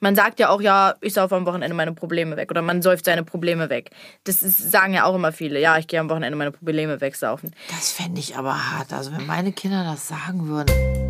Man sagt ja auch, ja, ich saufe am Wochenende meine Probleme weg oder man säuft seine Probleme weg. Das ist, sagen ja auch immer viele, ja, ich gehe am Wochenende meine Probleme wegsaufen. Das fände ich aber hart. Also wenn meine Kinder das sagen würden.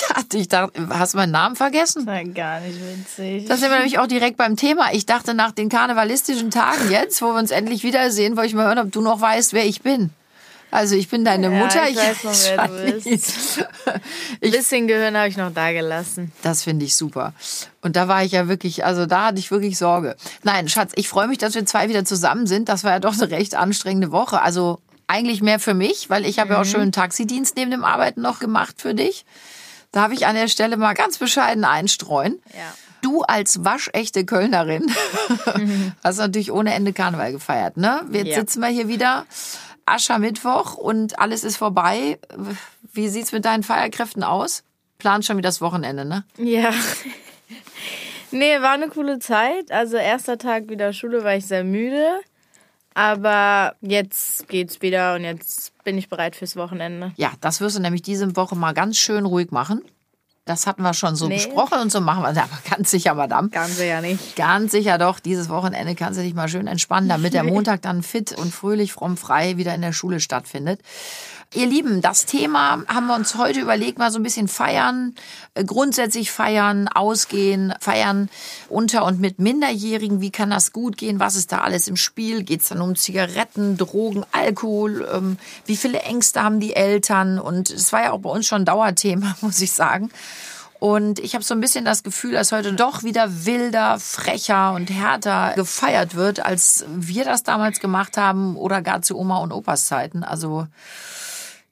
Ja, ich dachte, hast du meinen Namen vergessen? War gar nicht witzig. Da sind wir nämlich auch direkt beim Thema. Ich dachte nach den karnevalistischen Tagen jetzt, wo wir uns endlich wiedersehen, wollte ich mal hören, ob du noch weißt, wer ich bin. Also ich bin deine Ja, Mutter. ich weiß noch, wer du bist. Ein bisschen Gehirn habe ich noch da gelassen. Das finde ich super. Und da war ich ja wirklich, also da hatte ich wirklich Sorge. Nein, Schatz, ich freue mich, dass wir zwei wieder zusammen sind. Das war ja doch eine recht anstrengende Woche. Also eigentlich mehr für mich, weil ich habe ja auch schon einen Taxidienst neben dem Arbeiten noch gemacht für dich. Darf ich an der Stelle mal ganz bescheiden einstreuen. Ja. Du als waschechte Kölnerin hast natürlich ohne Ende Karneval gefeiert, ne? Jetzt Ja. sitzen wir hier wieder, Aschermittwoch und alles ist vorbei. Wie sieht's mit deinen Feierkräften aus? Plan schon wieder das Wochenende, ne? Ja. Nee, war eine coole Zeit. Also erster Tag wieder Schule war ich sehr müde. Aber jetzt geht's wieder und jetzt bin ich bereit fürs Wochenende. Ja, das wirst du nämlich diese Woche mal ganz schön ruhig machen. Das hatten wir schon so Nee. besprochen und so machen wir. Aber ganz sicher, Madame. Ganz ja nicht. Ganz sicher doch, dieses Wochenende kannst du dich mal schön entspannen, damit der Montag dann fit und fröhlich, fromm, frei wieder in der Schule stattfindet. Ihr Lieben, das Thema haben wir uns heute überlegt, mal so ein bisschen feiern, äh, grundsätzlich feiern, ausgehen, feiern unter und mit Minderjährigen. Wie kann das gut gehen? Was ist da alles im Spiel? Geht es dann um Zigaretten, Drogen, Alkohol? Ähm, wie viele Ängste haben die Eltern? Und es war ja auch bei uns schon ein Dauerthema, muss ich sagen. Und ich habe so ein bisschen das Gefühl, dass heute doch wieder wilder, frecher und härter gefeiert wird, als wir das damals gemacht haben oder gar zu Oma und Opas Zeiten. Also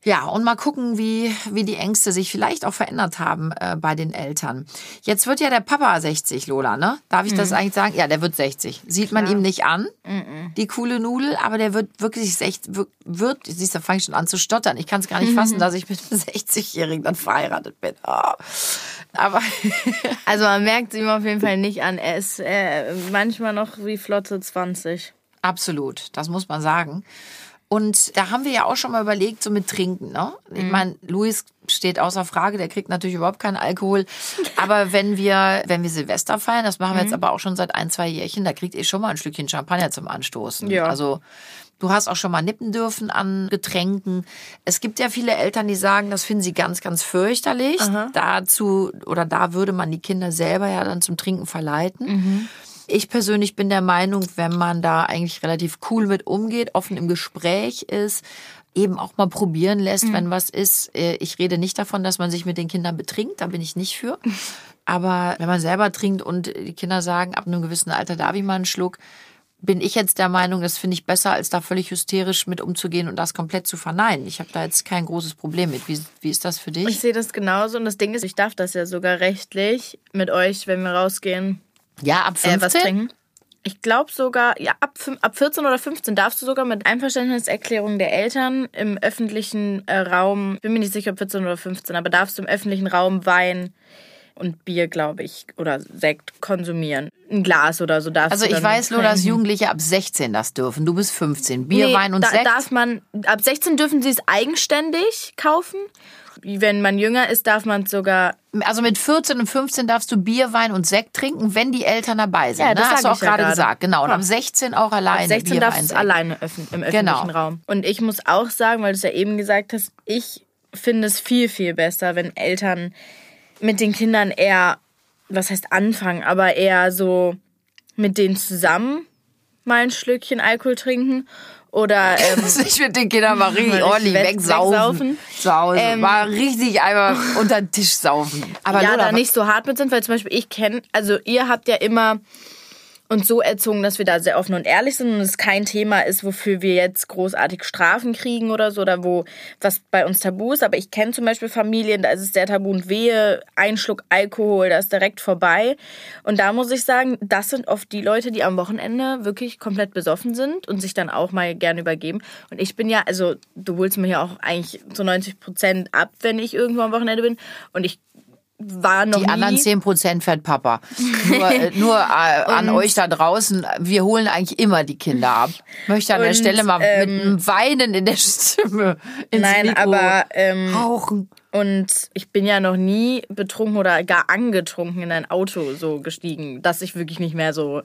ja, und mal gucken, wie, wie die Ängste sich vielleicht auch verändert haben äh, bei den Eltern. Jetzt wird ja der Papa 60, Lola, ne? Darf ich das eigentlich sagen? Ja, der wird 60. Sieht man ihm nicht an, die coole Nudel, aber der wird wirklich 60, wird, wird siehst du, fange ich schon an zu stottern. Ich kann es gar nicht fassen, dass ich mit einem 60-Jährigen dann verheiratet bin. Ah. Aber Also man merkt es ihm auf jeden Fall nicht an. Er ist äh, manchmal noch wie Flotte 20. Absolut, das muss man sagen. Und da haben wir ja auch schon mal überlegt, so mit Trinken. Ne? Ich meine, Luis steht außer Frage, der kriegt natürlich überhaupt keinen Alkohol. Aber wenn wir, wenn wir Silvester feiern, das machen wir jetzt aber auch schon seit ein, zwei Jährchen, da kriegt ihr schon mal ein Stückchen Champagner zum Anstoßen. Ja. Also du hast auch schon mal nippen dürfen an Getränken. Es gibt ja viele Eltern, die sagen, das finden sie ganz, ganz fürchterlich. Dazu oder da würde man die Kinder selber ja dann zum Trinken verleiten. Ich persönlich bin der Meinung, wenn man da eigentlich relativ cool mit umgeht, offen im Gespräch ist, eben auch mal probieren lässt, wenn was ist. Äh, Ich rede nicht davon, dass man sich mit den Kindern betrinkt, da bin ich nicht für. Aber wenn man selber trinkt und die Kinder sagen, ab einem gewissen Alter darf ich mal einen Schluck, bin ich jetzt der Meinung, das finde ich besser, als da völlig hysterisch mit umzugehen und das komplett zu verneinen. Ich habe da jetzt kein großes Problem mit. Wie, wie ist das für dich? Ich sehe das genauso und das Ding ist, ich darf das ja sogar rechtlich mit euch, wenn wir rausgehen, ja, ab äh, 15? was trinken. Ich glaube sogar, ja, ab, ab 14 oder 15 darfst du sogar mit Einverständniserklärung der Eltern im öffentlichen äh, Raum, bin mir nicht sicher, ob 14 oder 15, aber darfst du im öffentlichen Raum Wein und Bier, glaube ich, oder Sekt konsumieren. Ein Glas oder so darfst Also du ich dann weiß nur, dass. Jugendliche ab 16 das dürfen. Du bist 15. Bier, Nee, Wein und da, Sekt. darf man, ab 16 dürfen sie es eigenständig kaufen. Wenn man jünger ist, darf man es sogar Also mit 14 und 15 darfst du Bier, Wein und Sekt trinken, wenn die Eltern dabei sind. Ja, ne? das Hast sag du auch gerade gesagt. Genau. Und Ja. ab 16 auch alleine. Ab 16 Bier, darfst du es alleine öffn im öffentlichen Genau. Raum. Und ich muss auch sagen, weil du es ja eben gesagt hast, ich finde es viel, viel besser, wenn Eltern mit den Kindern eher, was heißt anfangen, aber eher so mit denen zusammen mal ein Schlückchen Alkohol trinken oder ähm, Ich mit den Kindern mal richtig ordentlich weg- wegsaufen. wegsaufen. Zu Hause. Ähm, mal richtig einmal unter den Tisch saufen. Aber ja, Lola, da nicht so hart mit sind, weil zum Beispiel ich kenne, also ihr habt ja immer und so erzogen, dass wir da sehr offen und ehrlich sind und es kein Thema ist, wofür wir jetzt großartig Strafen kriegen oder so oder wo was bei uns tabu ist. Aber ich kenne zum Beispiel Familien, da ist es sehr tabu und wehe, ein Schluck Alkohol, da ist direkt vorbei. Und da muss ich sagen, das sind oft die Leute, die am Wochenende wirklich komplett besoffen sind und sich dann auch mal gerne übergeben. Und ich bin ja, also du holst mir ja auch eigentlich so 90 Prozent ab, wenn ich irgendwo am Wochenende bin. Und ich war noch Die anderen nie 10 Prozent fährt Papa. Nur, äh, nur äh, an euch da draußen, wir holen eigentlich immer die Kinder ab. Möchte an der Und, Stelle mal mit ähm, einem Weinen in der Stimme ins Nein, Mikro aber ähm, hauchen. Und ich bin ja noch nie betrunken oder gar angetrunken in ein Auto so gestiegen, dass ich wirklich nicht mehr so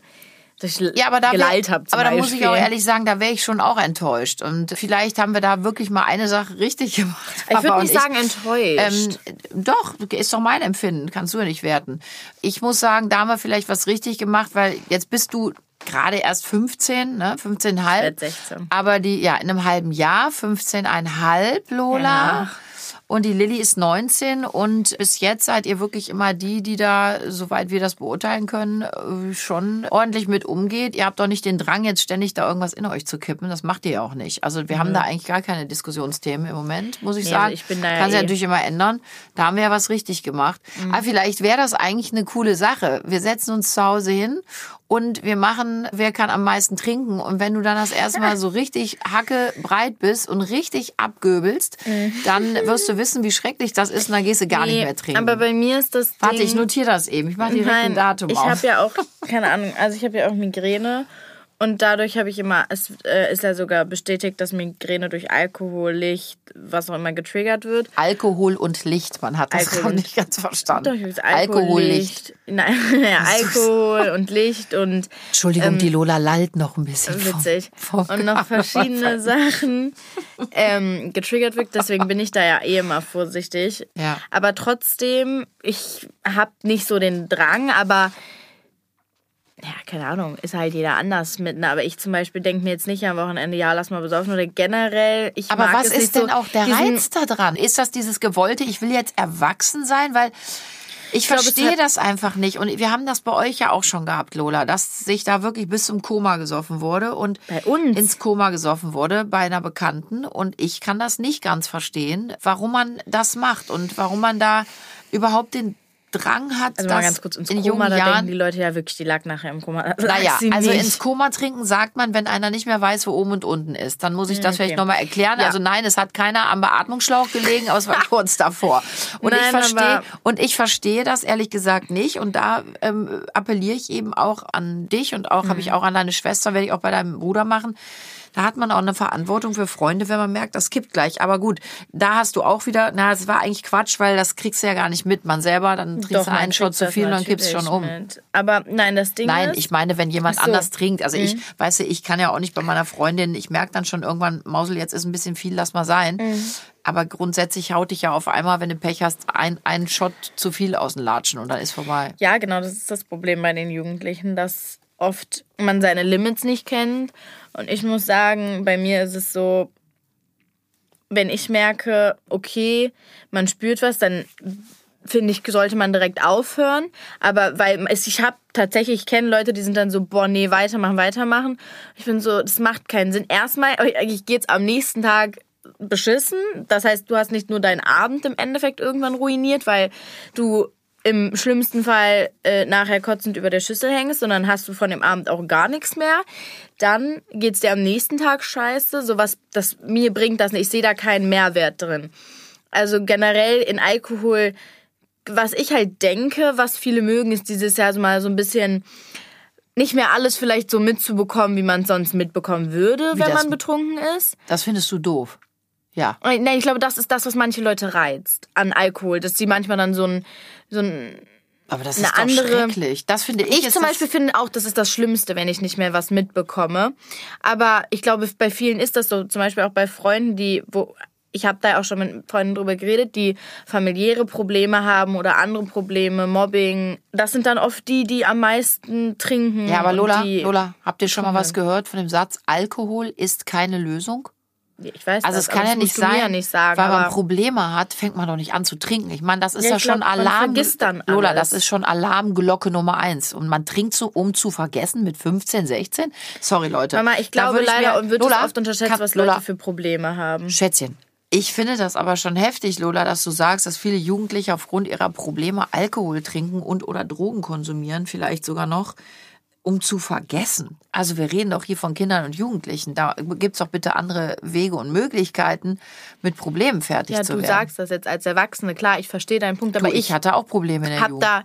dass ich Ja, aber da, wär, gelallt habe. aber da muss ich auch ehrlich sagen, da wäre ich schon auch enttäuscht. Und vielleicht haben wir da wirklich mal eine Sache richtig gemacht. Ich würde nicht sagen enttäuscht. Ähm, doch, ist doch mein Empfinden, kannst du ja nicht werten. Ich muss sagen, da haben wir vielleicht was richtig gemacht, weil jetzt bist du gerade erst 15, ne? 15,5. werd 16. Aber die, ja, in einem halben Jahr, 15,5, Lola. Ja. Und die Lilly ist 19 und bis jetzt seid ihr wirklich immer die, die da, soweit wir das beurteilen können, äh, schon ordentlich mit umgeht. Ihr habt doch nicht den Drang, jetzt ständig da irgendwas in euch zu kippen. Das macht ihr ja auch nicht. Also wir haben da eigentlich gar keine Diskussionsthemen im Moment, muss ich Mhm. Nee, also sagen. ich bin da ja Kann sich eh- natürlich immer ändern. Da haben wir ja was richtig gemacht. Mhm. Aber vielleicht wäre das eigentlich eine coole Sache. Wir setzen uns zu Hause hin und wir machen, wer kann am meisten trinken. Und wenn du dann das erste Mal so richtig hacke breit bist und richtig abgöbelst, dann wirst du wissen, wie schrecklich das ist und dann gehst du gar nicht Nee, mehr trinken. Aber bei mir ist das Warte, Ding, ich notiere das eben. Ich mache direkt ein Nein, Datum ich auf. habe ja auch, keine Ahnung, also ich habe ja auch Migräne und dadurch habe ich immer, es äh, ist ja sogar bestätigt, dass Migräne durch Alkohol, Licht, was auch immer getriggert wird. Alkohol und Licht, man hat das Alkohol nicht ganz verstanden. Doch, Alkohol, Alkohol, Licht. Nein, Alkohol und Licht und Entschuldigung, die Lola lallt noch ein bisschen. vom- Ähm, witzig. vom und noch verschiedene Sachen ähm, getriggert wird. Deswegen bin ich da ja eh immer vorsichtig. Ja. Aber trotzdem, ich habe nicht so den Drang, aber ja, keine Ahnung, ist halt jeder anders mit. ne? Aber ich zum Beispiel denke mir jetzt nicht am Wochenende, ja, lass mal besaufen oder generell. Ich Aber mag was es ist nicht denn so, auch der Reiz da dran? Ist das dieses gewollte, ich will jetzt erwachsen sein? Weil ich es verstehe das einfach nicht. Und wir haben das bei euch ja auch schon gehabt, Lola, dass sich da wirklich bis zum Koma gesoffen wurde und Bei uns? ins Koma gesoffen wurde bei einer Bekannten. Und ich kann das nicht ganz verstehen, warum man das macht und warum man da überhaupt den Drang hat, Also mal ganz kurz ins in Koma, jungen da denken Jahren die Leute ja wirklich, die lag nachher im Koma. Naja, also nicht. ins Koma trinken sagt man, wenn einer nicht mehr weiß, wo oben und unten ist. Dann muss ich das Okay. vielleicht nochmal erklären. Ja. Also nein, es hat keiner am Beatmungsschlauch gelegen, aber es war kurz davor. Und ich Nein, verstehe, aber- und ich verstehe das ehrlich gesagt nicht. Und da ähm, appelliere ich eben auch an dich und auch habe Mhm. ich auch an deine Schwester, werde ich auch bei deinem Bruder machen. Da hat man auch eine Verantwortung für Freunde, wenn man merkt, das kippt gleich. Aber gut, da hast du auch wieder, na, es war eigentlich Quatsch, weil das kriegst du ja gar nicht mit. Man selber, dann trinkst du einen Shot zu viel und dann kippst du schon um. mit. Aber nein, das Ding Nein, ist... ich meine, wenn jemand so. Mhm. anders trinkt. Also ich, weißt du, ich kann ja auch nicht bei meiner Freundin, ich merke dann schon irgendwann, Mausel, jetzt ist ein bisschen viel, lass mal sein. Mhm. Aber grundsätzlich haut dich ja auf einmal, wenn du Pech hast, ein, ein Shot zu viel aus dem Latschen und dann ist vorbei. Ja, genau, das ist das Problem bei den Jugendlichen, dass oft man seine Limits nicht kennt. Und ich muss sagen, bei mir ist es so, wenn ich merke, okay, man spürt was, dann finde ich, sollte man direkt aufhören. Aber weil es, ich habe tatsächlich, ich kenne Leute, die sind dann so, boah, nee, weitermachen, weitermachen. Ich bin so, das macht keinen Sinn. Erstmal, eigentlich geht's am nächsten Tag beschissen. Das heißt, du hast nicht nur deinen Abend im Endeffekt irgendwann ruiniert, weil du im schlimmsten Fall äh, nachher kotzend über der Schüssel hängst, sondern hast du von dem Abend auch gar nichts mehr. Dann geht's dir am nächsten Tag scheiße. Sowas, das mir bringt das nicht. Ich sehe da keinen Mehrwert drin. Also generell in Alkohol, was ich halt denke, was viele mögen, ist dieses Jahr so mal so ein bisschen nicht mehr alles vielleicht so mitzubekommen, wie man es sonst mitbekommen würde, wenn das- man betrunken ist. Das findest du doof. Ja. Nein, ich glaube, das ist das, was manche Leute reizt an Alkohol, dass sie manchmal dann so ein, so ein Aber das Eine ist doch andere- schrecklich. Das finde ich. ich zum Beispiel finde auch, das ist das Schlimmste, wenn ich nicht mehr was mitbekomme. Aber ich glaube, bei vielen ist das so. Zum Beispiel auch bei Freunden, die, wo ich habe da auch schon mit Freunden drüber geredet, die familiäre Probleme haben oder andere Probleme, Mobbing. Das sind dann oft die, die am meisten trinken. Ja, aber Lola, Lola, habt ihr schon mal was gehört von dem Satz, Alkohol ist keine Lösung? Ich weiß also das, es kann ja nicht sein, ja nicht sagen, weil man Probleme hat, fängt man doch nicht an zu trinken. Ich meine, das ist Ja, ja, schon glaub, Alarm. dann Lola, alles. das ist schon Alarmglocke Nummer eins. Und man trinkt so, um zu vergessen mit 15, 16. Sorry, Leute. Mama, ich glaube leider und wird Lola, oft unterschätzt, kann- was Leute Lola, für Probleme haben. Schätzchen. Ich finde das aber schon heftig, Lola, dass du sagst, dass viele Jugendliche aufgrund ihrer Probleme Alkohol trinken und oder Drogen konsumieren, vielleicht sogar noch, um zu vergessen. Also wir reden doch hier von Kindern und Jugendlichen. Da gibt's doch bitte andere Wege und Möglichkeiten, mit Problemen fertig Ja, zu du werden. sagst das jetzt als Erwachsene. Klar, ich verstehe deinen Punkt, du, aber ich, ich hatte auch Probleme in der hab Jugend. da,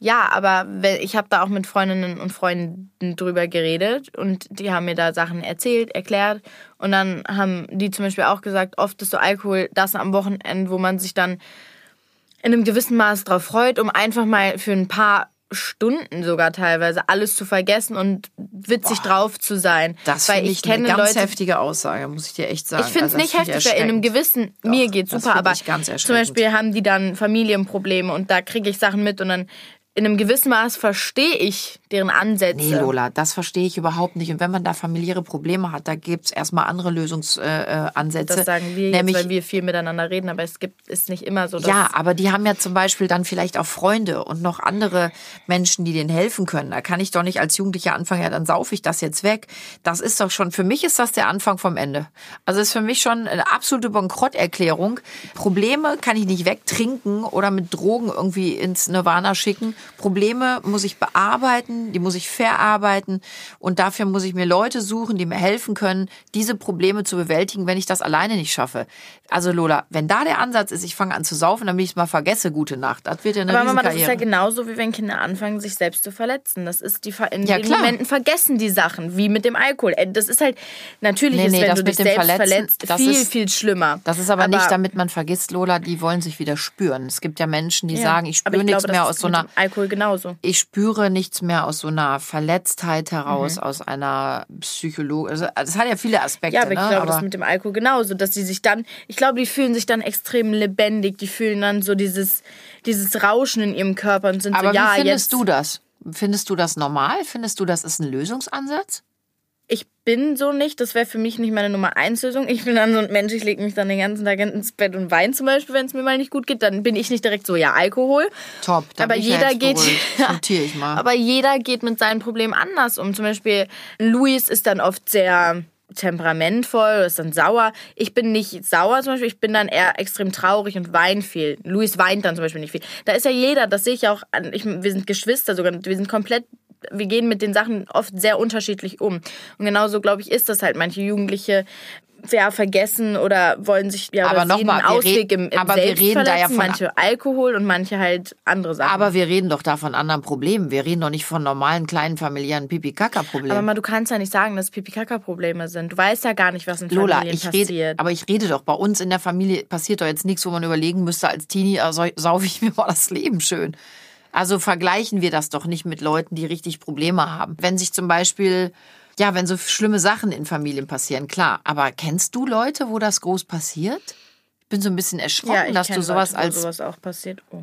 ja, aber ich habe da auch mit Freundinnen und Freunden drüber geredet und die haben mir da Sachen erzählt, erklärt und dann haben die zum Beispiel auch gesagt, oft ist so Alkohol das am Wochenende, wo man sich dann in einem gewissen Maß drauf freut, um einfach mal für ein paar Stunden sogar teilweise alles zu vergessen und witzig drauf zu sein. das weil finde ich ich eine kenne ganz Leute, heftige Aussage, muss ich dir echt sagen. ich finde es Also nicht heftig, weil in einem gewissen, mir Doch, geht's das super, aber zum. Beispiel haben die dann Familienprobleme und da kriege ich Sachen mit und dann in einem gewissen Maß verstehe ich deren Ansätze. Nee, Lola, das verstehe ich überhaupt nicht. Und wenn man da familiäre Probleme hat, da gibt's erstmal andere Lösungsansätze. Äh, Ansätze. Das sagen wir nämlich, jetzt, weil wir viel miteinander reden, aber es gibt ist nicht immer so. Ja, aber die haben ja zum Beispiel dann vielleicht auch Freunde und noch andere Menschen, die denen helfen können. Da kann ich doch nicht als Jugendlicher anfangen, ja, dann saufe ich das jetzt weg. Das ist doch schon, für mich ist das der Anfang vom Ende. Also ist für mich schon eine absolute Bankrotterklärung. Probleme kann ich nicht wegtrinken oder mit Drogen irgendwie ins Nirvana schicken. Probleme muss ich bearbeiten, die muss ich verarbeiten und dafür muss ich mir Leute suchen, die mir helfen können, diese Probleme zu bewältigen, wenn ich das alleine nicht schaffe. Also Lola, wenn da der Ansatz ist, ich fange an zu saufen, damit ich es mal vergesse, gute Nacht. Das wird ja eine aber Mama, das ist ja genauso, wie wenn Kinder anfangen, sich selbst zu verletzen. Das ist die in Ja, den klar. Momenten vergessen die Sachen, wie mit dem Alkohol. Äh, Das ist halt natürlich Nee, ist, nee, wenn das du mit dich dem selbst verletzt, viel ist- viel schlimmer. Das ist aber, nicht, damit man vergisst, Lola, die wollen sich wieder spüren. Es gibt ja Menschen, die Ja. sagen, ich Aber spüre nichts glaube, mehr aus so einer Alkohol genauso. ich spüre nichts mehr aus so einer Verletztheit heraus, Mhm. aus einer Psychologie. Also, das hat ja viele Aspekte. Ja, aber ich ne? glaube, das aber mit dem Alkohol genauso, dass die sich dann, ich glaube, die fühlen sich dann extrem lebendig, die fühlen dann so dieses, dieses Rauschen in ihrem Körper und sind aber so, ja, wie findest jetzt. du das? Findest du das normal? Findest du, das ist ein Lösungsansatz? Ich bin so nicht, das wäre für mich nicht meine Nummer eins Lösung. Ich bin dann so ein Mensch, ich lege mich dann den ganzen Tag ins Bett und weine zum Beispiel, wenn es mir mal nicht gut geht, dann bin ich nicht direkt so, ja, Alkohol. Top. Aber ja jeder geht, notiere ich mal. aber jeder geht mit seinen Problemen anders um. Zum Beispiel Luis ist dann oft sehr temperamentvoll, ist dann sauer. Ich bin nicht sauer zum Beispiel, ich bin dann eher extrem traurig und weine viel. Luis weint dann zum Beispiel nicht viel. Da ist ja jeder, das sehe ich auch an, ich, wir sind Geschwister sogar, wir sind komplett wir gehen mit den Sachen oft sehr unterschiedlich um. Und genauso, glaube ich, ist das halt. Manche Jugendliche ja, vergessen oder wollen sich ja Aber noch mal, Ausweg reden- im, im aber wir reden da ja von- manche Alkohol und manche halt andere Sachen. aber wir reden doch da von anderen Problemen. Wir reden doch nicht von normalen kleinen familiären Aber Pipi-Kaka-Problemen. mal, du kannst ja nicht sagen, dass Pipi-Kaka-Probleme sind. Du weißt ja gar nicht, was in Lola, Familien ich passiert. rede, aber ich rede doch, bei uns in der Familie passiert doch jetzt nichts, wo man überlegen müsste, als Teenie sau- saufe ich mir mal das Leben schön. Also vergleichen wir das doch nicht mit Leuten, die richtig Probleme haben. Wenn sich zum Beispiel, ja, wenn so schlimme Sachen in Familien passieren, klar. Aber kennst du Leute, wo das groß passiert? Ich bin so ein bisschen erschrocken, ja, dass du sowas Leute, wo als sowas auch passiert. Oh.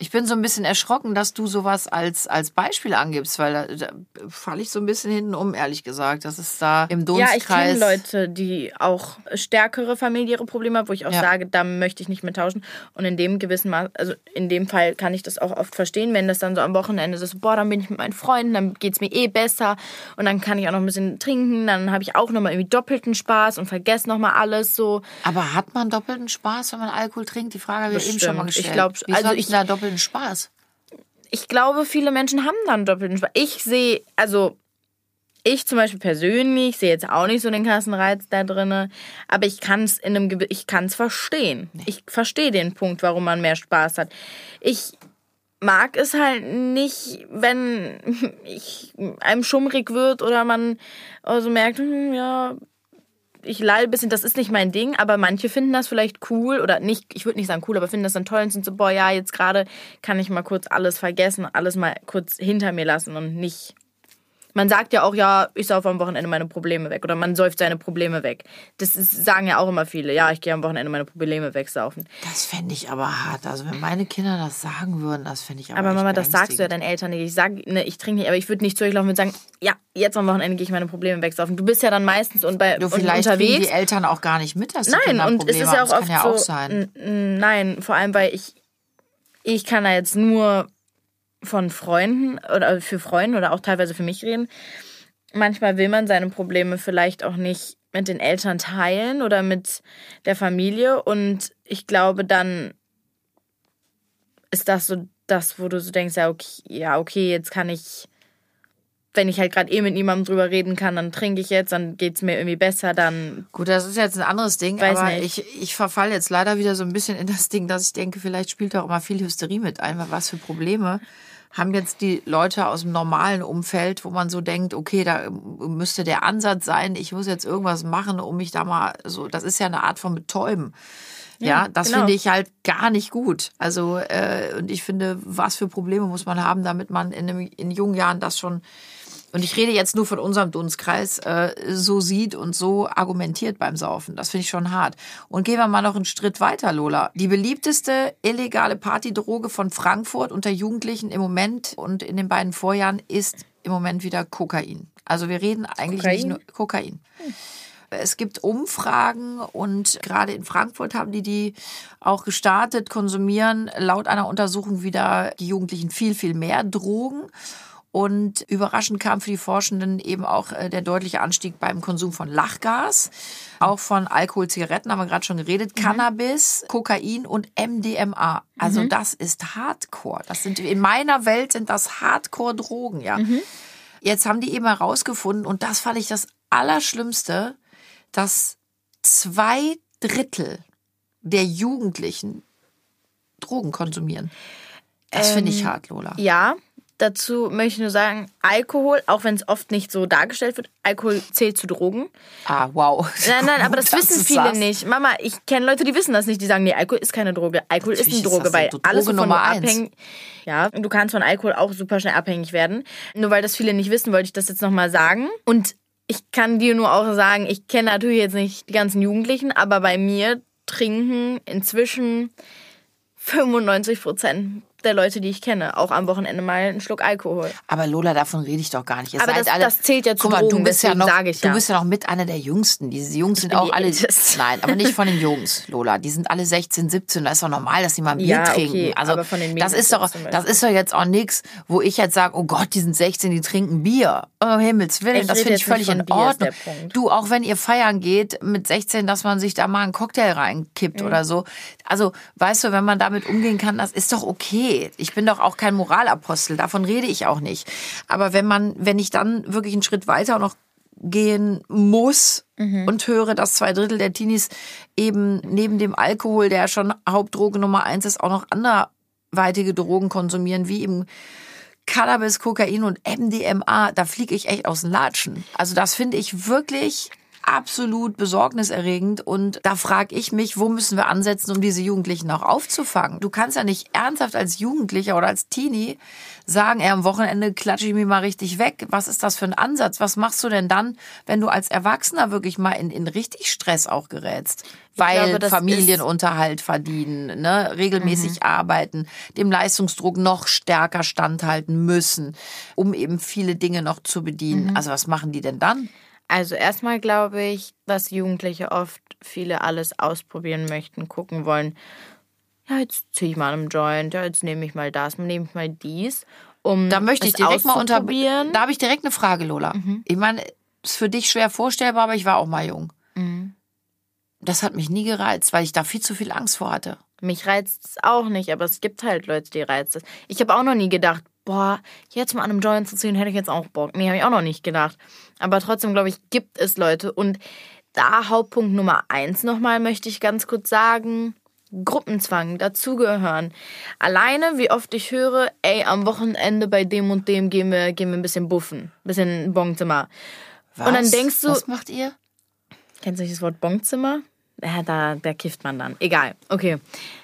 Ich bin so ein bisschen erschrocken, dass du sowas als, als Beispiel angibst, weil da, da falle ich so ein bisschen hinten um, ehrlich gesagt. Das ist da im Ja, ich kenne Dunstkreis. Leute, die auch stärkere familiäre Probleme haben, wo ich auch Ja. sage, da möchte ich nicht mehr tauschen. Und in dem gewissen Maß, also in dem Fall kann ich das auch oft verstehen, wenn das dann so am Wochenende ist, boah, dann bin ich mit meinen Freunden, dann geht's mir eh besser und dann kann ich auch noch ein bisschen trinken, dann habe ich auch nochmal irgendwie doppelten Spaß und vergesse nochmal alles so. Aber hat man doppelten Spaß, wenn man Alkohol trinkt? Die Frage habe ich eben schon mal gestellt. Ich glaub, Wieso also ich- da doppelten Spaß? ich glaube, viele Menschen haben dann doppelten Spaß. Ich sehe, also ich zum Beispiel persönlich sehe jetzt auch nicht so den krassen Reiz da drinne, aber ich kann es in einem, ich kann es verstehen. Ich verstehe den Punkt, warum man mehr Spaß hat. Ich mag es halt nicht, wenn ich einem schummrig wird oder man so merkt, hm, ja, ich lall ein bisschen, das ist nicht mein Ding, aber manche finden das vielleicht cool oder nicht, ich würde nicht sagen cool, aber finden das dann toll und sind so, boah, ja, jetzt gerade kann ich mal kurz alles vergessen, alles mal kurz hinter mir lassen und nicht Man sagt ja auch, ja, ich saufe am Wochenende meine Probleme weg oder man säuft seine Probleme weg. Das ist, sagen ja auch immer viele, ja, ich gehe am Wochenende meine Probleme wegsaufen. Das fände ich aber hart. Also wenn meine Kinder das sagen würden, das fände ich aber Aber Mama, das sagst du ja deinen Eltern nicht. Ich sag, ne, ich trinke nicht, aber ich würde nicht zu euch laufen und sagen, ja, jetzt am Wochenende gehe ich meine Probleme wegsaufen. Du bist ja dann meistens und bei Du, und vielleicht kriegen unterwegs. die Eltern auch gar nicht mit, dass die Nein, Kinder und es Probleme ist ja auch das oft kann ja so. auch n- Nein, vor allem, weil ich, ich kann da jetzt nur von Freunden oder für Freunde oder auch teilweise für mich reden. Manchmal will man seine Probleme vielleicht auch nicht mit den Eltern teilen oder mit der Familie. Und ich glaube, dann ist das so das, wo du so denkst, ja, okay, ja, okay jetzt kann ich, wenn ich halt gerade eh mit niemandem drüber reden kann, dann trinke ich jetzt, dann geht's mir irgendwie besser, dann Gut, das ist jetzt ein anderes Ding, Weiß aber nicht. ich, ich verfall jetzt leider wieder so ein bisschen in das Ding, dass ich denke, vielleicht spielt auch immer viel Hysterie mit ein, weil was für Probleme haben jetzt die Leute aus dem normalen Umfeld, wo man so denkt, okay, da müsste der Ansatz sein, ich muss jetzt irgendwas machen, um mich da mal so, das ist ja eine Art von Betäuben. Ja, das genau. finde ich halt gar nicht gut. Also, äh, und ich finde, was für Probleme muss man haben, damit man in, einem, in jungen Jahren das schon und ich rede jetzt nur von unserem Dunstkreis, äh, so sieht und so argumentiert beim Saufen. Das finde ich schon hart. Und gehen wir mal noch einen Schritt weiter, Lola. Die beliebteste illegale Partydroge von Frankfurt unter Jugendlichen im Moment und in den beiden Vorjahren ist im Moment wieder Kokain. Also wir reden eigentlich nicht Kokain? nur Kokain. Es gibt Umfragen und gerade in Frankfurt haben die die auch gestartet, konsumieren laut einer Untersuchung wieder die Jugendlichen viel, viel mehr Drogen. Und überraschend kam für die Forschenden eben auch äh, der deutliche Anstieg beim Konsum von Lachgas, auch von Alkohol, Zigaretten, haben wir gerade schon geredet, Cannabis, Kokain und MDMA. Also das ist Hardcore. Das sind in meiner Welt sind das Hardcore-Drogen, ja. Jetzt haben die eben herausgefunden, und das fand ich das Allerschlimmste, dass zwei Drittel der Jugendlichen Drogen konsumieren. Das finde ich hart, Lola. Ja, dazu möchte ich nur sagen, Alkohol, auch wenn es oft nicht so dargestellt wird, Alkohol zählt zu Drogen. Ah, wow. Nein, nein, aber das Gut, wissen viele sagst. nicht. Mama, ich kenne Leute, die wissen das nicht. Die sagen, nee, Alkohol ist keine Droge. Alkohol ist Natürlich eine ist Droge, das weil so. alles, Droge wovon du abhängig... Ja, du kannst von Alkohol auch super schnell abhängig werden. Nur weil das viele nicht wissen, wollte ich das jetzt nochmal sagen. Und ich kann dir nur auch sagen, ich kenne natürlich jetzt nicht die ganzen Jugendlichen, aber bei mir trinken inzwischen 95 Prozent der Leute, die ich kenne, auch am Wochenende mal einen Schluck Alkohol. Aber Lola, davon rede ich doch gar nicht. Ihr Aber seid das- alle, das zählt ja zu Guck mal, Drogen, du bist ja noch, ich du ja. bist ja noch mit einer der Jüngsten. Diese Jungs sind auch alle, Älteste. nein, aber nicht von den Jungs, Lola. Die sind alle 16, 17. Da ist doch normal, dass die mal ein Bier Ja, trinken. okay, also das ist doch, das ist doch jetzt auch nichts, wo ich jetzt sage, oh Gott, die sind 16, die trinken Bier. Um Himmels Willen, Ich das finde ich völlig in Ordnung. Du, auch wenn ihr feiern geht mit 16, dass man sich da mal einen Cocktail reinkippt Mhm. oder so. Also, weißt du, wenn man damit umgehen kann, das ist doch okay. Ich bin doch auch kein Moralapostel, davon rede ich auch nicht. Aber wenn man, wenn ich dann wirklich einen Schritt weiter noch gehen muss und höre, dass zwei Drittel der Teenies eben neben dem Alkohol, der schon Hauptdroge Nummer eins ist, auch noch anderweitige Drogen konsumieren, wie eben Cannabis, Kokain und MDMA, da fliege ich echt aus den Latschen. Also das finde ich wirklich absolut besorgniserregend und da frage ich mich, wo müssen wir ansetzen, um diese Jugendlichen auch aufzufangen? Du kannst ja nicht ernsthaft als Jugendlicher oder als Teenie sagen, ey, am Wochenende klatsche ich mich mal richtig weg. Was ist das für ein Ansatz? Was machst du denn dann, wenn du als Erwachsener wirklich mal in, in richtig Stress auch gerätst? Weil glaube, Familienunterhalt verdienen, ne, regelmäßig arbeiten, dem Leistungsdruck noch stärker standhalten müssen, um eben viele Dinge noch zu bedienen. Also was machen die denn dann? Also erstmal glaube ich, dass Jugendliche oft viele alles ausprobieren möchten, gucken wollen. Ja, jetzt ziehe ich mal einen Joint, ja, jetzt nehme ich mal das, nehme ich mal dies. Um Da möchte ich direkt mal unter. auszuprobieren. Da habe ich direkt eine Frage, Lola. Ich meine, ist für dich schwer vorstellbar, aber ich war auch mal jung. Das hat mich nie gereizt, weil ich da viel zu viel Angst vor hatte. Mich reizt es auch nicht, aber es gibt halt Leute, die reizt es. Ich habe auch noch nie gedacht, boah, jetzt mal an einem Joint zu ziehen, hätte ich jetzt auch Bock. Nee, habe ich auch noch nicht gedacht. Aber trotzdem, glaube ich, gibt es Leute. Und da Hauptpunkt Nummer eins nochmal möchte ich ganz kurz sagen, Gruppenzwang, dazugehören. Alleine, wie oft ich höre, ey, am Wochenende bei dem und dem gehen wir, gehen wir ein bisschen buffen, ein bisschen Bonzimmer. Was? Und dann denkst du- Was macht ihr? Kennst du nicht das Wort Bonzimmer? Ja, da, da kifft man dann. Egal. Okay.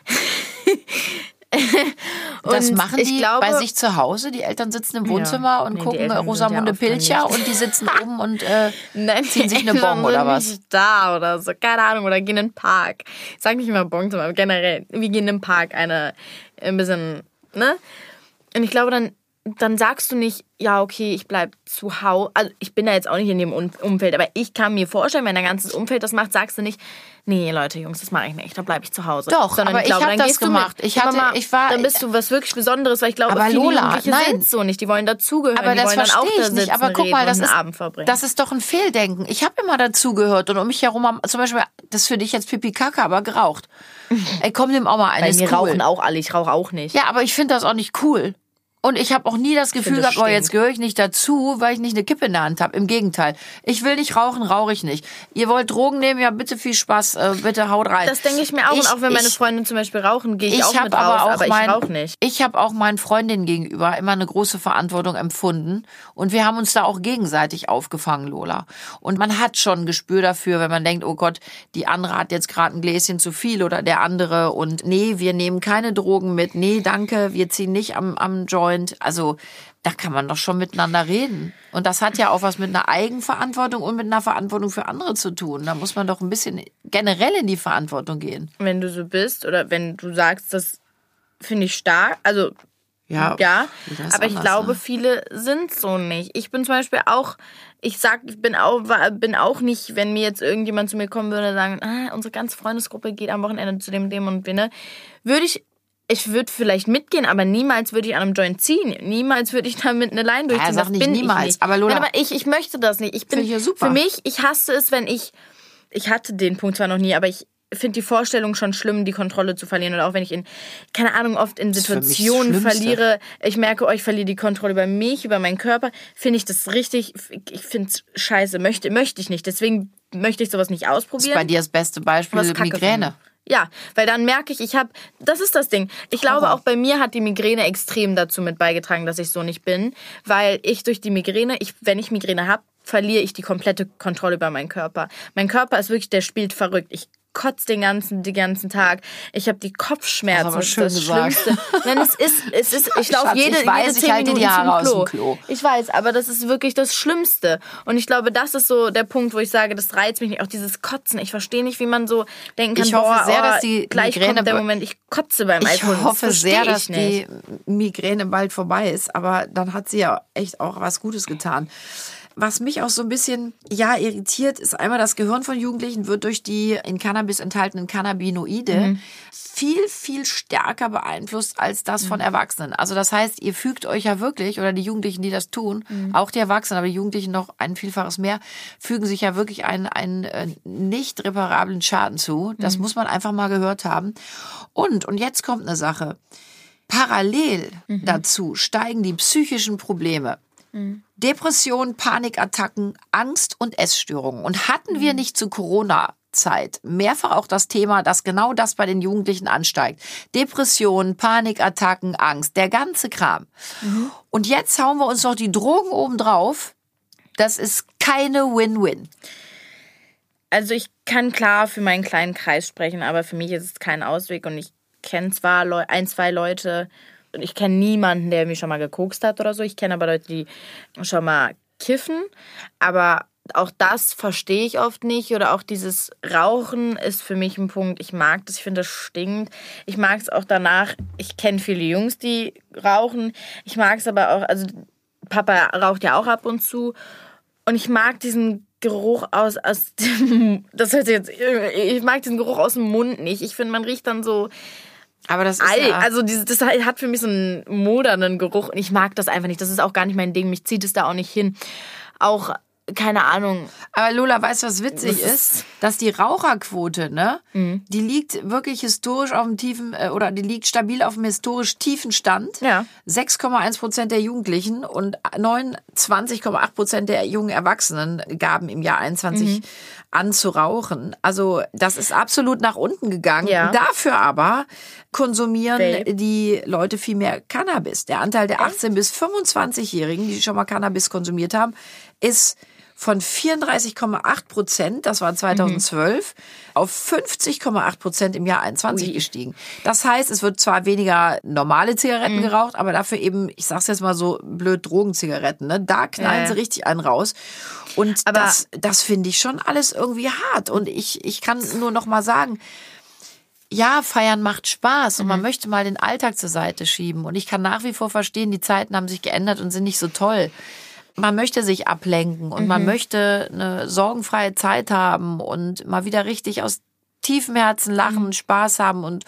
das Und machen ich die glaube- bei sich zu Hause. Die Eltern sitzen im Wohnzimmer und Nee, gucken Rosamunde ja Pilcher und die sitzen oben und äh, Nein, ziehen sich eine Eltern Bon oder was? Nicht da oder so, keine Ahnung, oder gehen in den Park. Ich sag nicht immer Bon, aber generell, wir gehen in den Park, eine, ein bisschen, ne? Und ich glaube, dann, dann sagst du nicht, ja, okay, ich bleib zu Hause. Also, ich bin da jetzt auch nicht in dem Um- Umfeld, aber ich kann mir vorstellen, wenn dein ganzes Umfeld das macht, sagst du nicht, nee, Leute, Jungs, das mache ich nicht, da bleibe ich zu Hause. Doch, aber ich hab dann das gehst du gemacht. Ich hatte- Mama, ich war- Dann bist du was wirklich Besonderes, weil ich glaube, Aber viele Lola, nein. sind so nicht. Die wollen dazugehören, Aber die das wollen dann auch da ich sitzen, nicht. Aber guck mal, das ist, Abend verbringen. das ist doch ein Fehldenken. Ich habe immer dazugehört und um mich herum haben, zum Beispiel, das ist für dich jetzt Pipi Kacke, aber geraucht. Ey, komm, nimm auch mal eine. Bei mir cool. rauchen auch alle, ich rauche auch nicht. Ja, aber ich finde das auch nicht cool. Und ich habe auch nie das Gefühl gehabt, oh, jetzt gehöre ich nicht dazu, weil ich nicht eine Kippe in der Hand habe. Im Gegenteil. Ich will nicht rauchen, rauche ich nicht. Ihr wollt Drogen nehmen, ja bitte viel Spaß, äh, bitte haut rein. Das denke ich mir auch. Ich- und auch wenn meine ich- Freunde zum Beispiel rauchen, gehe ich, ich auch habe mit raus, aber auch aber mein, ich rauche nicht. Ich habe auch meinen Freundinnen gegenüber immer eine große Verantwortung empfunden und wir haben uns da auch gegenseitig aufgefangen, Lola. Und man hat schon ein Gespür dafür, wenn man denkt, oh Gott, die andere hat jetzt gerade ein Gläschen zu viel oder der andere und nee, wir nehmen keine Drogen mit, nee, danke, wir ziehen nicht am, am Joint. Also da kann man doch schon miteinander reden. Und das hat ja auch was mit einer Eigenverantwortung und mit einer Verantwortung für andere zu tun. Da muss man doch ein bisschen generell in die Verantwortung gehen. Wenn du so bist oder wenn du sagst, das finde ich stark, also Ja, ja, aber ich anders, glaube, ne? viele sind so nicht. Ich bin zum Beispiel auch, ich sag, ich bin auch, bin auch nicht, wenn mir jetzt irgendjemand zu mir kommen würde und sagen, ah, unsere ganze Freundesgruppe geht am Wochenende zu dem, dem und dem, ne, würde ich, ich würde vielleicht mitgehen, aber niemals würde ich an einem Joint ziehen. Niemals würde ich damit eine Line durchziehen. sag das nicht bin niemals, ich nicht. aber Lola- Nein, aber ich, ich möchte das nicht. Ich bin, Finde ich ja super. für mich, ich hasse es, wenn ich, ich hatte den Punkt zwar noch nie, aber ich finde die Vorstellung schon schlimm, die Kontrolle zu verlieren. Oder auch wenn ich in, keine Ahnung, oft in Situationen verliere, ich merke, oh, ich verliere die Kontrolle über mich, über meinen Körper, finde ich das richtig, ich finde es scheiße, möchte, möchte ich nicht. Deswegen möchte ich sowas nicht Das ist ausprobieren. bei dir das beste Beispiel Migräne. finde. Ja, weil dann merke ich, ich habe, das ist das Ding. Ich glaube, auch bei mir hat die Migräne extrem dazu mit beigetragen, dass ich so nicht bin, weil ich durch die Migräne, ich, wenn ich Migräne habe, verliere ich die komplette Kontrolle über meinen Körper. Mein Körper ist wirklich, der spielt verrückt. Ich kotze den ganzen, den ganzen Tag. Ich habe die Kopfschmerzen. Das ist das gesagt. Schlimmste. Nein, es ist, es ist, ich laufe jede, ich weiß, jede ich zehn halte die Minuten Haare zum aus Klo. dem Klo. Ich weiß, aber das ist wirklich das Schlimmste. Und ich glaube, das ist so der Punkt, wo ich sage, das reizt mich nicht. Auch dieses Kotzen. Ich verstehe nicht, wie man so denken kann, Ich hoffe boah, sehr, oh, dass die gleich Migräne kommt der Moment, ich kotze beim Ich Alkohol. Das hoffe verstehe sehr, ich dass die Migräne bald vorbei ist, aber dann hat sie ja echt auch was Gutes getan. Was mich auch so ein bisschen, ja, irritiert, ist einmal das Gehirn von Jugendlichen wird durch die in Cannabis enthaltenen Cannabinoide Mhm. viel, viel stärker beeinflusst als das Mhm. von Erwachsenen. Also das heißt, ihr fügt euch ja wirklich, oder die Jugendlichen, die das tun, Mhm. auch die Erwachsenen, aber die Jugendlichen noch ein Vielfaches mehr, fügen sich ja wirklich einen, einen äh, nicht reparablen Schaden zu. Das muss man einfach mal gehört haben. Und, und jetzt kommt eine Sache. Parallel dazu steigen die psychischen Probleme. Depressionen, Panikattacken, Angst und Essstörungen. Und hatten wir nicht zu Corona Zeit mehrfach auch das Thema, dass genau das bei den Jugendlichen ansteigt. Depressionen, Panikattacken, Angst, der ganze Kram. Und jetzt hauen wir uns noch die Drogen oben drauf. Das ist keine Win-Win. Also ich kann klar für meinen kleinen Kreis sprechen, aber für mich ist es kein Ausweg und ich kenne zwar ein, zwei Leute ich kenne niemanden, der mich schon mal gekokst hat oder so. Ich kenne aber Leute, die schon mal kiffen, aber auch das verstehe ich oft nicht oder auch dieses Rauchen ist für mich ein Punkt. Ich mag das, ich finde das stinkt. Ich mag es auch danach. Ich kenne viele Jungs, die rauchen. Ich mag es aber auch, also Papa raucht ja auch ab und zu und ich mag diesen Geruch aus, aus dem, das hört jetzt, ich mag diesen Geruch aus dem Mund nicht. Ich finde, man riecht dann so Aber das ist Ei, ja, also dieses, das hat für mich so einen modernen Geruch und ich mag das einfach nicht. Das ist auch gar nicht mein Ding. Mich zieht es da auch nicht hin. Auch, keine Ahnung. Aber Lola, weißt du, was witzig Das ist? Dass die Raucherquote, ne, die liegt wirklich historisch auf dem tiefen, äh, oder die liegt stabil auf dem historisch tiefen Stand. Ja. 6,1 Prozent der Jugendlichen und 29,8 Prozent der jungen Erwachsenen gaben im Jahr 21 an zu rauchen. Also das ist absolut nach unten gegangen. Ja. Dafür aber konsumieren Vape. die Leute viel mehr Cannabis. Der Anteil der 18- bis 25-Jährigen, die schon mal Cannabis konsumiert haben, ist von 34,8 Prozent, das war 2012, mhm. auf 50,8 Prozent im Jahr 21 Ui. gestiegen. Das heißt, es wird zwar weniger normale Zigaretten mhm. geraucht, aber dafür eben, ich sag's jetzt mal so blöd, Drogenzigaretten. Ne? Da knallen ja. sie richtig einen raus. Und aber das, das finde ich schon alles irgendwie hart. Und ich, ich kann nur noch mal sagen, ja, feiern macht Spaß und mhm. man möchte mal den Alltag zur Seite schieben. Und ich kann nach wie vor verstehen, die Zeiten haben sich geändert und sind nicht so toll. Man möchte sich ablenken und mhm. man möchte eine sorgenfreie Zeit haben und mal wieder richtig aus tiefem Herzen lachen, mhm. Spaß haben und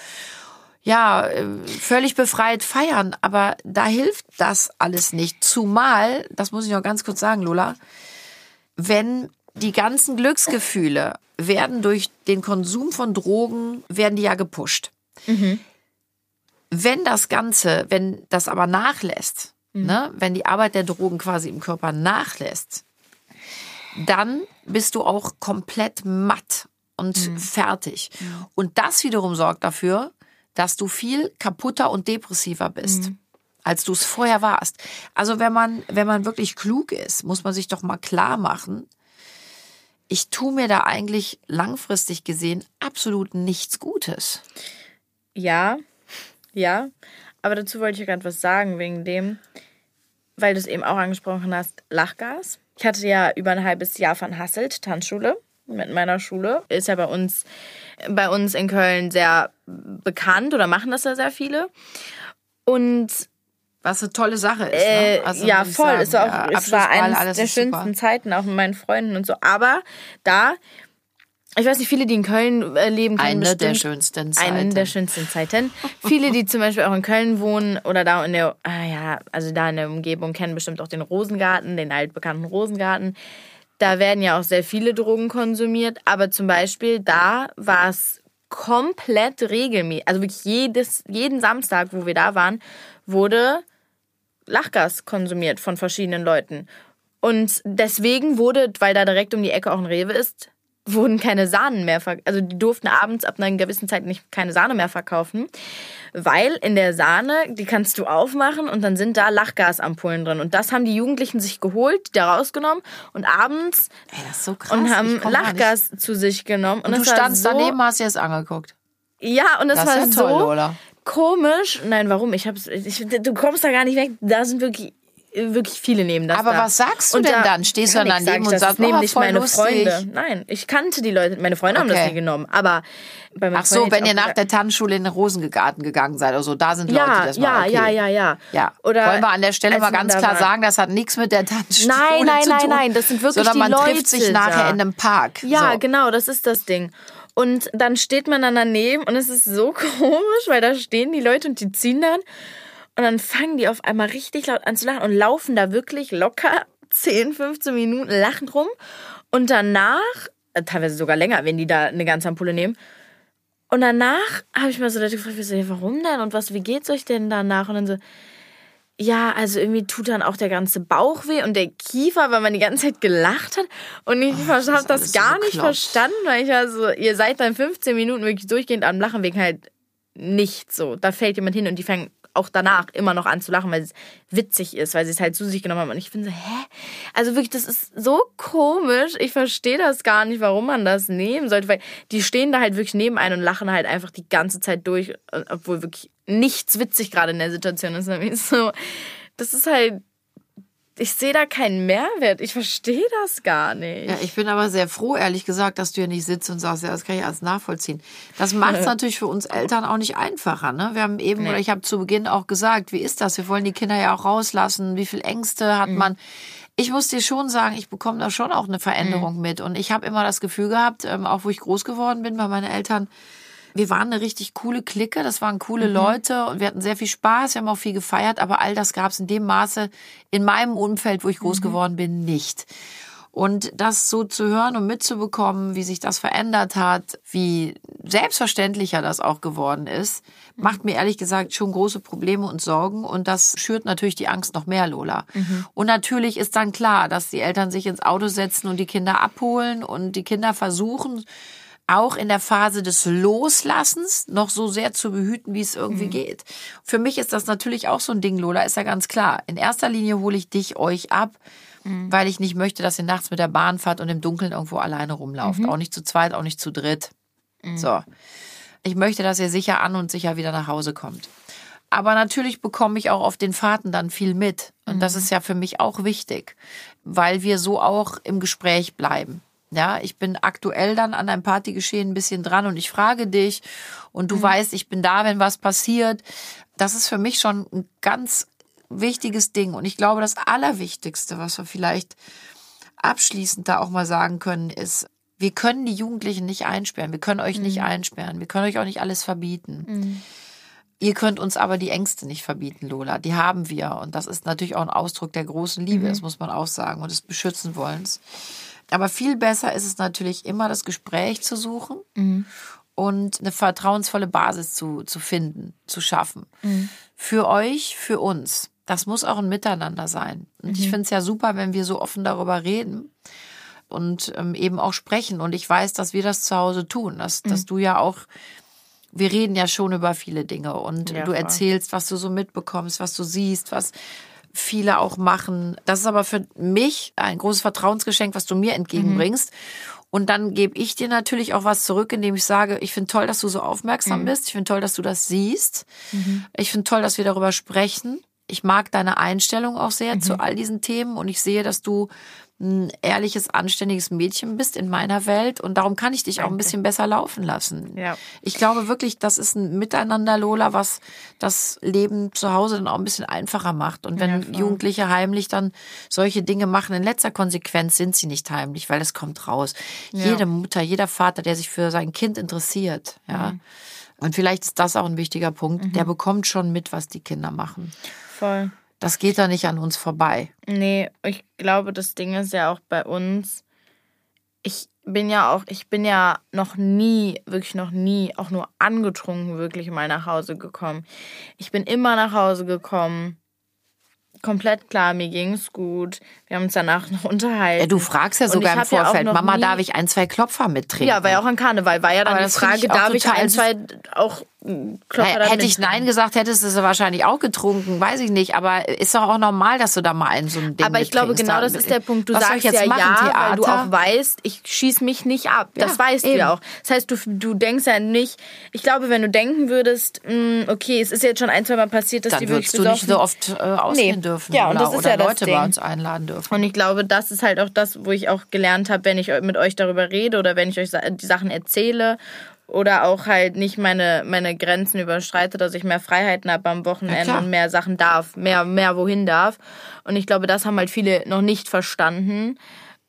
ja, äh, völlig befreit feiern. Aber da hilft das alles nicht. Zumal, das muss ich noch ganz kurz sagen, Lola, wenn die ganzen Glücksgefühle werden durch den Konsum von Drogen, werden die ja gepusht. Mhm. Wenn das Ganze, wenn das aber nachlässt, mhm. ne, wenn die Arbeit der Drogen quasi im Körper nachlässt, dann bist du auch komplett matt und mhm. fertig. Mhm. Und das wiederum sorgt dafür, dass du viel kaputter und depressiver bist. Mhm. als du es vorher warst. Also wenn man, wenn man wirklich klug ist, muss man sich doch mal klar machen, ich tue mir da eigentlich langfristig gesehen absolut nichts Gutes. Ja, ja. Aber dazu wollte ich gerade was sagen, wegen dem, weil du es eben auch angesprochen hast, Lachgas. Ich hatte ja über ein halbes Jahr von Hasselt, Tanzschule, mit meiner Schule. Ist ja bei uns, bei uns in Köln sehr bekannt oder machen das ja sehr viele. Und was eine tolle Sache ist. Ne? Äh, also, ja, voll. Sagen, ist auch, ja, es war eine der schönsten super. Zeiten, auch mit meinen Freunden und so. Aber da, ich weiß nicht, viele, die in Köln äh, leben, können Eine der schönsten Zeiten. Eine der schönsten Zeiten. viele, die zum Beispiel auch in Köln wohnen oder da in der, ah ja, also da in der Umgebung kennen bestimmt auch den Rosengarten, den altbekannten Rosengarten. Da werden ja auch sehr viele Drogen konsumiert, aber zum Beispiel da war es komplett regelmäßig, also wirklich jedes, jeden Samstag, wo wir da waren, wurde Lachgas konsumiert von verschiedenen Leuten. Und deswegen wurde, weil da direkt um die Ecke auch ein Rewe ist, wurden keine Sahnen mehr verkauft. Also die durften abends ab einer gewissen Zeit nicht keine Sahne mehr verkaufen, weil in der Sahne, die kannst du aufmachen und dann sind da Lachgasampullen drin. Und das haben die Jugendlichen sich geholt, da rausgenommen und abends Ey, das ist so krass. und haben Lachgas zu sich genommen. Und, und du standst so, daneben, hast dir das angeguckt. Ja, und es war ja so toll, Lola. komisch. Nein, warum? Ich hab's, ich, du kommst da gar nicht weg. Da sind wirklich wirklich viele nehmen das Aber da. was sagst du und denn da dann? Stehst du dann daneben und sagst, nehmen oh, nicht meine lustig. Freunde. Nein, ich kannte die Leute. Meine Freunde okay. haben das nie genommen. Aber bei Ach so, wenn ihr nach der Tanzschule in den Rosengarten gegangen seid oder so, da sind ja, Leute, das ja, machen. Okay. Ja, ja, ja, ja. Oder Wollen wir an der Stelle mal ganz klar sagen, das hat nichts mit der Tanzschule nein, nein, zu tun. Nein, nein, nein, das sind wirklich sondern die Leute. man trifft sich nachher da. in einem Park. Ja, so. genau, das ist das Ding. Und dann steht man dann daneben und es ist so komisch, weil da stehen die Leute und die ziehen dann. Und dann fangen die auf einmal richtig laut an zu lachen und laufen da wirklich locker 10, 15 Minuten lachend rum. Und danach, äh, teilweise sogar länger, wenn die da eine ganze Ampulle nehmen. Und danach habe ich mir so Leute gefragt, warum denn? Und was, wie geht's euch denn danach? Und dann so, ja, also irgendwie tut dann auch der ganze Bauch weh und der Kiefer, weil man die ganze Zeit gelacht hat. Und ich oh, habe das, das gar so nicht verstanden, weil ich also, ihr seid dann 15 Minuten wirklich durchgehend am Lachen wegen halt nicht so. Da fällt jemand hin und die fangen auch danach immer noch an zu lachen, weil es witzig ist, weil sie es halt zu sich genommen haben. Und ich finde so, hä? Also wirklich, das ist so komisch. Ich verstehe das gar nicht, warum man das nehmen sollte, weil die stehen da halt wirklich neben einem und lachen halt einfach die ganze Zeit durch, obwohl wirklich nichts witzig gerade in der Situation ist. So, das ist halt ich sehe da keinen Mehrwert. Ich verstehe das gar nicht. Ja, ich bin aber sehr froh, ehrlich gesagt, dass du hier nicht sitzt und sagst, ja, das kann ich alles nachvollziehen. Das macht es natürlich für uns Eltern auch nicht einfacher. Ne? Wir haben eben, nee. oder ich habe zu Beginn auch gesagt, wie ist das? Wir wollen die Kinder ja auch rauslassen. Wie viel Ängste hat mhm. man? Ich muss dir schon sagen, ich bekomme da schon auch eine Veränderung mhm. mit. Und ich habe immer das Gefühl gehabt, ähm, auch wo ich groß geworden bin, bei meinen Eltern, wir waren eine richtig coole Clique, das waren coole mhm. Leute und wir hatten sehr viel Spaß, wir haben auch viel gefeiert, aber all das gab es in dem Maße in meinem Umfeld, wo ich groß mhm. geworden bin, nicht. Und das so zu hören und mitzubekommen, wie sich das verändert hat, wie selbstverständlicher das auch geworden ist, mhm. macht mir ehrlich gesagt schon große Probleme und Sorgen. Und das schürt natürlich die Angst noch mehr, Lola. Mhm. Und natürlich ist dann klar, dass die Eltern sich ins Auto setzen und die Kinder abholen und die Kinder versuchen, auch in der Phase des Loslassens noch so sehr zu behüten, wie es irgendwie mhm. geht. Für mich ist das natürlich auch so ein Ding, Lola, ist ja ganz klar. In erster Linie hole ich dich, euch ab, mhm. weil ich nicht möchte, dass ihr nachts mit der Bahn fahrt und im Dunkeln irgendwo alleine rumlauft. Mhm. Auch nicht zu zweit, auch nicht zu dritt. Mhm. So. Ich möchte, dass ihr sicher an und sicher wieder nach Hause kommt. Aber natürlich bekomme ich auch auf den Fahrten dann viel mit. Und das mhm. ist ja für mich auch wichtig, weil wir so auch im Gespräch bleiben. Ja, ich bin aktuell dann an einem Partygeschehen ein bisschen dran und ich frage dich und du mhm. weißt, ich bin da, wenn was passiert. Das ist für mich schon ein ganz wichtiges Ding. Und ich glaube, das Allerwichtigste, was wir vielleicht abschließend da auch mal sagen können, ist, wir können die Jugendlichen nicht einsperren. Wir können euch mhm. nicht einsperren. Wir können euch auch nicht alles verbieten. Mhm. Ihr könnt uns aber die Ängste nicht verbieten, Lola. Die haben wir. Und das ist natürlich auch ein Ausdruck der großen Liebe, mhm. das muss man auch sagen, und des Beschützenwollens. Aber viel besser ist es natürlich immer, das Gespräch zu suchen mhm. und eine vertrauensvolle Basis zu, zu finden, zu schaffen. Mhm. Für euch, für uns. Das muss auch ein Miteinander sein. Und ich mhm. finde es ja super, wenn wir so offen darüber reden und ähm, eben auch sprechen. Und ich weiß, dass wir das zu Hause tun, dass, dass mhm. du ja auch wir reden ja schon über viele Dinge und ja, du erzählst, was du so mitbekommst, was du siehst, was viele auch machen. Das ist aber für mich ein großes Vertrauensgeschenk, was du mir entgegenbringst. Mhm. Und dann gebe ich dir natürlich auch was zurück, indem ich sage, ich finde toll, dass du so aufmerksam mhm. bist. Ich finde toll, dass du das siehst. Mhm. Ich finde toll, dass wir darüber sprechen. Ich mag deine Einstellung auch sehr zu mhm. all diesen Themen und ich sehe, dass du ein ehrliches, anständiges Mädchen bist in meiner Welt und darum kann ich dich Danke. auch ein bisschen besser laufen lassen. Ja. Ich glaube wirklich, das ist ein Miteinander, Lola, was das Leben zu Hause dann auch ein bisschen einfacher macht. Und wenn ja, Jugendliche heimlich dann solche Dinge machen, in letzter Konsequenz sind sie nicht heimlich, weil es kommt raus. Ja. Jede Mutter, jeder Vater, der sich für sein Kind interessiert, ja. Mhm. Und vielleicht ist das auch ein wichtiger Punkt, mhm. der bekommt schon mit, was die Kinder machen. Voll. Das geht da nicht an uns vorbei. Nee, ich glaube, das Ding ist ja auch bei uns. Ich bin ja auch, ich bin ja noch nie, wirklich noch nie, auch nur angetrunken, wirklich mal nach Hause gekommen. Ich bin immer nach Hause gekommen komplett klar, mir ging es gut. Wir haben uns danach noch unterhalten. Ja, du fragst ja sogar im Vorfeld, ja Mama, darf ich ein, zwei Klopfer mittrinken? Ja, war ja auch an Karneval. War ja dann Aber die Frage, darf ich ein, zwei auch Klopfer Hätte ich Nein gesagt, hättest du es wahrscheinlich auch getrunken, weiß ich nicht. Aber ist doch auch normal, dass du da mal ein so ein Ding Aber ich glaube, genau das ist der Punkt. Du sagst jetzt ja machen, ja, weil du auch weißt, ich schieß mich nicht ab. Das ja, weißt eben. du ja auch. Das heißt, du, du denkst ja nicht, ich glaube, wenn du denken würdest, mh, hm, okay, es ist jetzt schon ein, zwei Mal passiert, dass dann die wirklich du nicht so oft äh, ausgehen nee. dürfen. Ja, und das ist oder ja das Leute Ding. bei uns einladen dürfen. Und ich glaube, das ist halt auch das, wo ich auch gelernt habe, wenn ich mit euch darüber rede oder wenn ich euch die Sachen erzähle oder auch halt nicht meine, meine Grenzen überschreite, dass ich mehr Freiheiten habe am Wochenende ja, und mehr Sachen darf, mehr, mehr wohin darf. Und ich glaube, das haben halt viele noch nicht verstanden.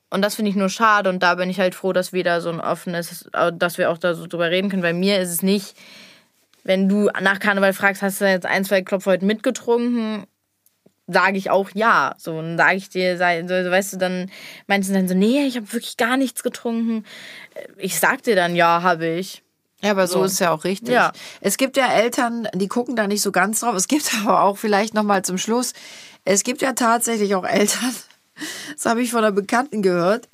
Und das finde ich nur schade. Und da bin ich halt froh, dass wir da so ein offenes, dass wir auch da so drüber reden können. Bei mir ist es nicht, wenn du nach Karneval fragst, hast du jetzt ein, zwei Klopf heute mitgetrunken? Sage ich auch ja. So, dann sage ich dir, so, weißt du, dann meinst du dann so, nee, ich habe wirklich gar nichts getrunken. Ich sag dir dann, ja, habe ich. Ja, aber so, so ist es ja auch richtig. Ja. Es gibt ja Eltern, die gucken da nicht so ganz drauf. Es gibt aber auch vielleicht noch mal zum Schluss, es gibt ja tatsächlich auch Eltern, das habe ich von einer Bekannten gehört,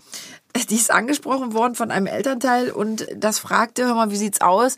die ist angesprochen worden von einem Elternteil und das fragte, hör mal, wie sieht's aus?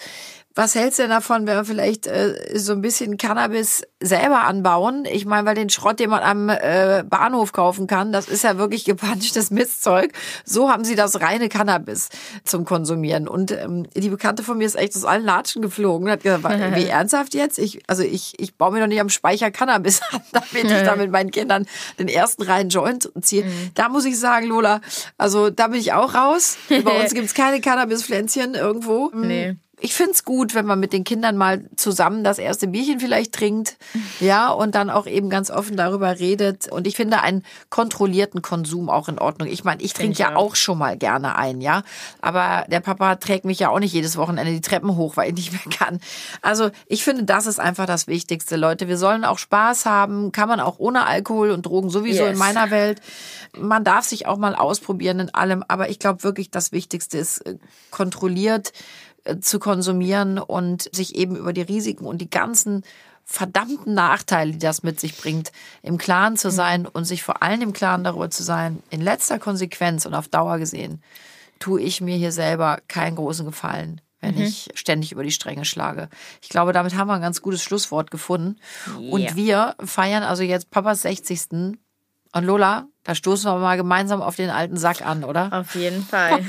Was hältst du denn davon, wenn wir vielleicht äh, so ein bisschen Cannabis selber anbauen? Ich meine, weil den Schrott, den man am äh, Bahnhof kaufen kann, das ist ja wirklich gepanschtes Mistzeug. So haben sie das reine Cannabis zum Konsumieren. Und ähm, die Bekannte von mir ist echt aus allen Latschen geflogen und hat gesagt, wie ernsthaft jetzt? Ich, also ich, ich baue mir doch nicht am Speicher Cannabis an, damit ich da mit meinen Kindern den ersten reinen Joint ziehe. Mhm. Da muss ich sagen, Lola, also da bin ich auch raus. Bei uns gibt's keine Cannabispflänzchen irgendwo. Nee ich find's gut, wenn man mit den Kindern mal zusammen das erste Bierchen vielleicht trinkt, ja, und dann auch eben ganz offen darüber redet. Und ich finde einen kontrollierten Konsum auch in Ordnung. Ich meine, ich trinke ja auch. auch schon mal gerne ein, ja. Aber der Papa trägt mich ja auch nicht jedes Wochenende die Treppen hoch, weil ich nicht mehr kann. Also ich finde, das ist einfach das Wichtigste, Leute. Wir sollen auch Spaß haben, kann man auch ohne Alkohol und Drogen sowieso yes. in meiner Welt. Man darf sich auch mal ausprobieren in allem, aber ich glaube wirklich, das Wichtigste ist äh, kontrolliert zu konsumieren und sich eben über die Risiken und die ganzen verdammten Nachteile, die das mit sich bringt, im Klaren zu sein und sich vor allem im Klaren darüber zu sein, in letzter Konsequenz und auf Dauer gesehen, tue ich mir hier selber keinen großen Gefallen, wenn mhm. ich ständig über die Stränge schlage. Ich glaube, damit haben wir ein ganz gutes Schlusswort gefunden. Yeah. Und wir feiern also jetzt Papas 60. Und Lola, Da stoßen wir mal gemeinsam auf den alten Sack an, oder? Auf jeden Fall.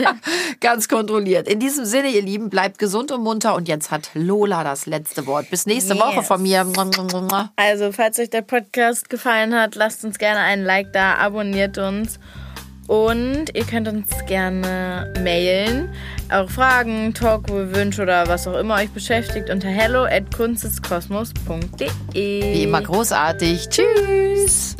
Ganz kontrolliert. In diesem Sinne, ihr Lieben, bleibt gesund und munter. Und jetzt hat Lola das letzte Wort. Bis nächste yes. Woche von mir. Also, falls euch der Podcast gefallen hat, lasst uns gerne einen Like da, abonniert uns. Und ihr könnt uns gerne mailen, eure Fragen, Talkwünsche oder was auch immer euch beschäftigt unter hello at kunsteskosmos.de. Wie immer großartig. Tschüss.